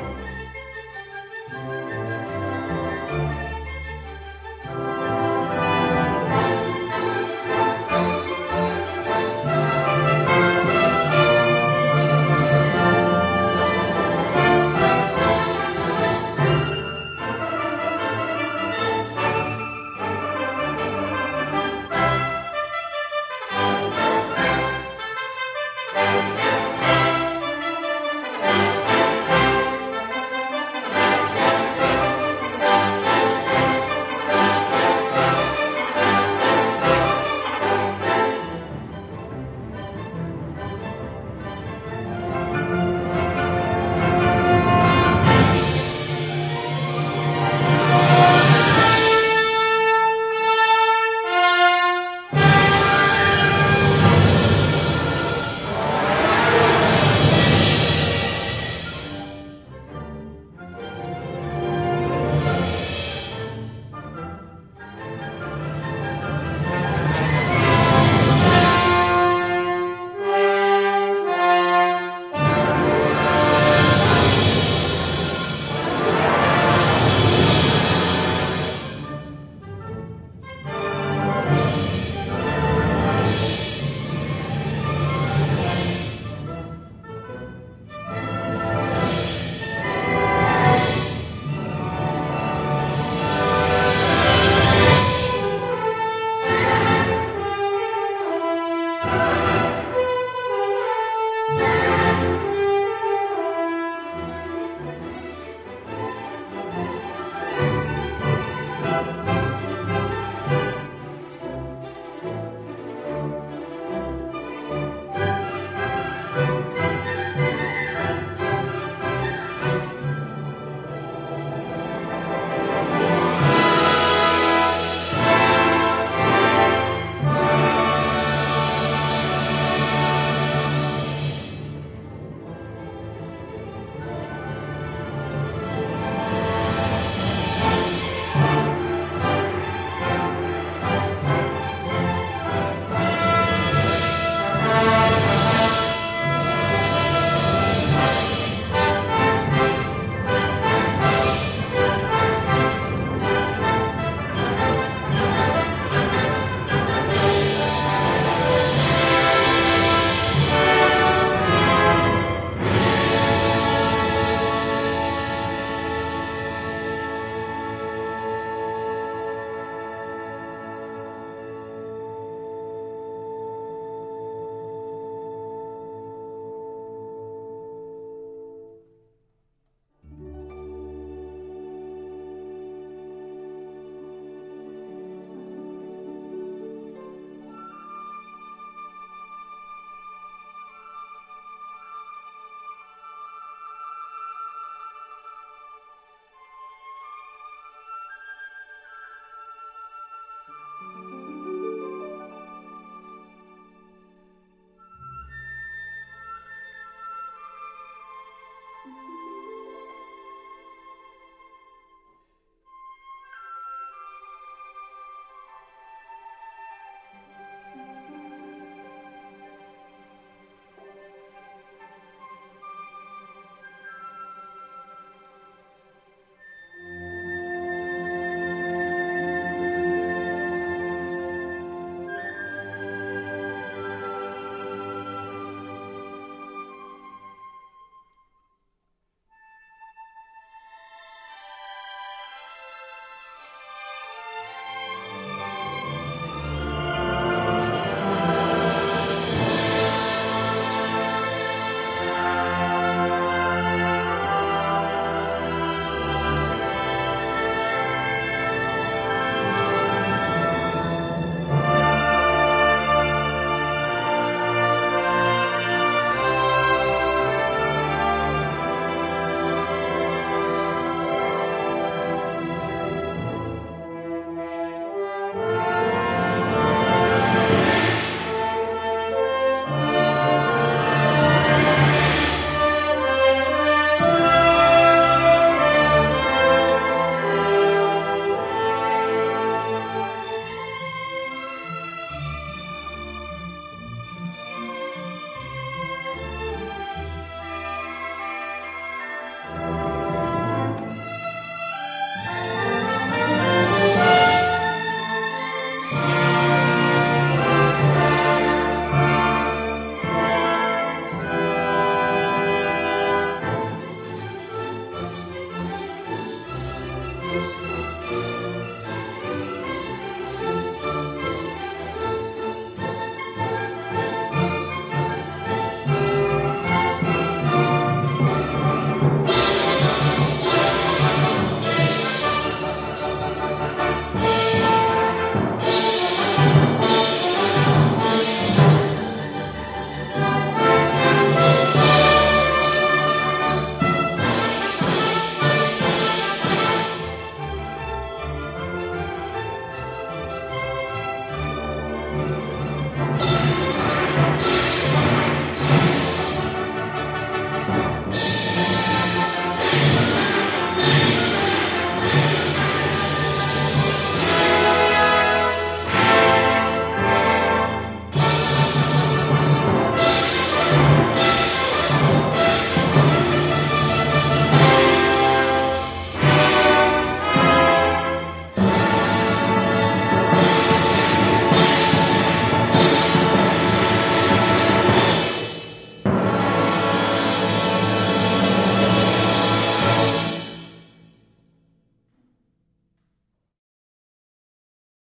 Bye.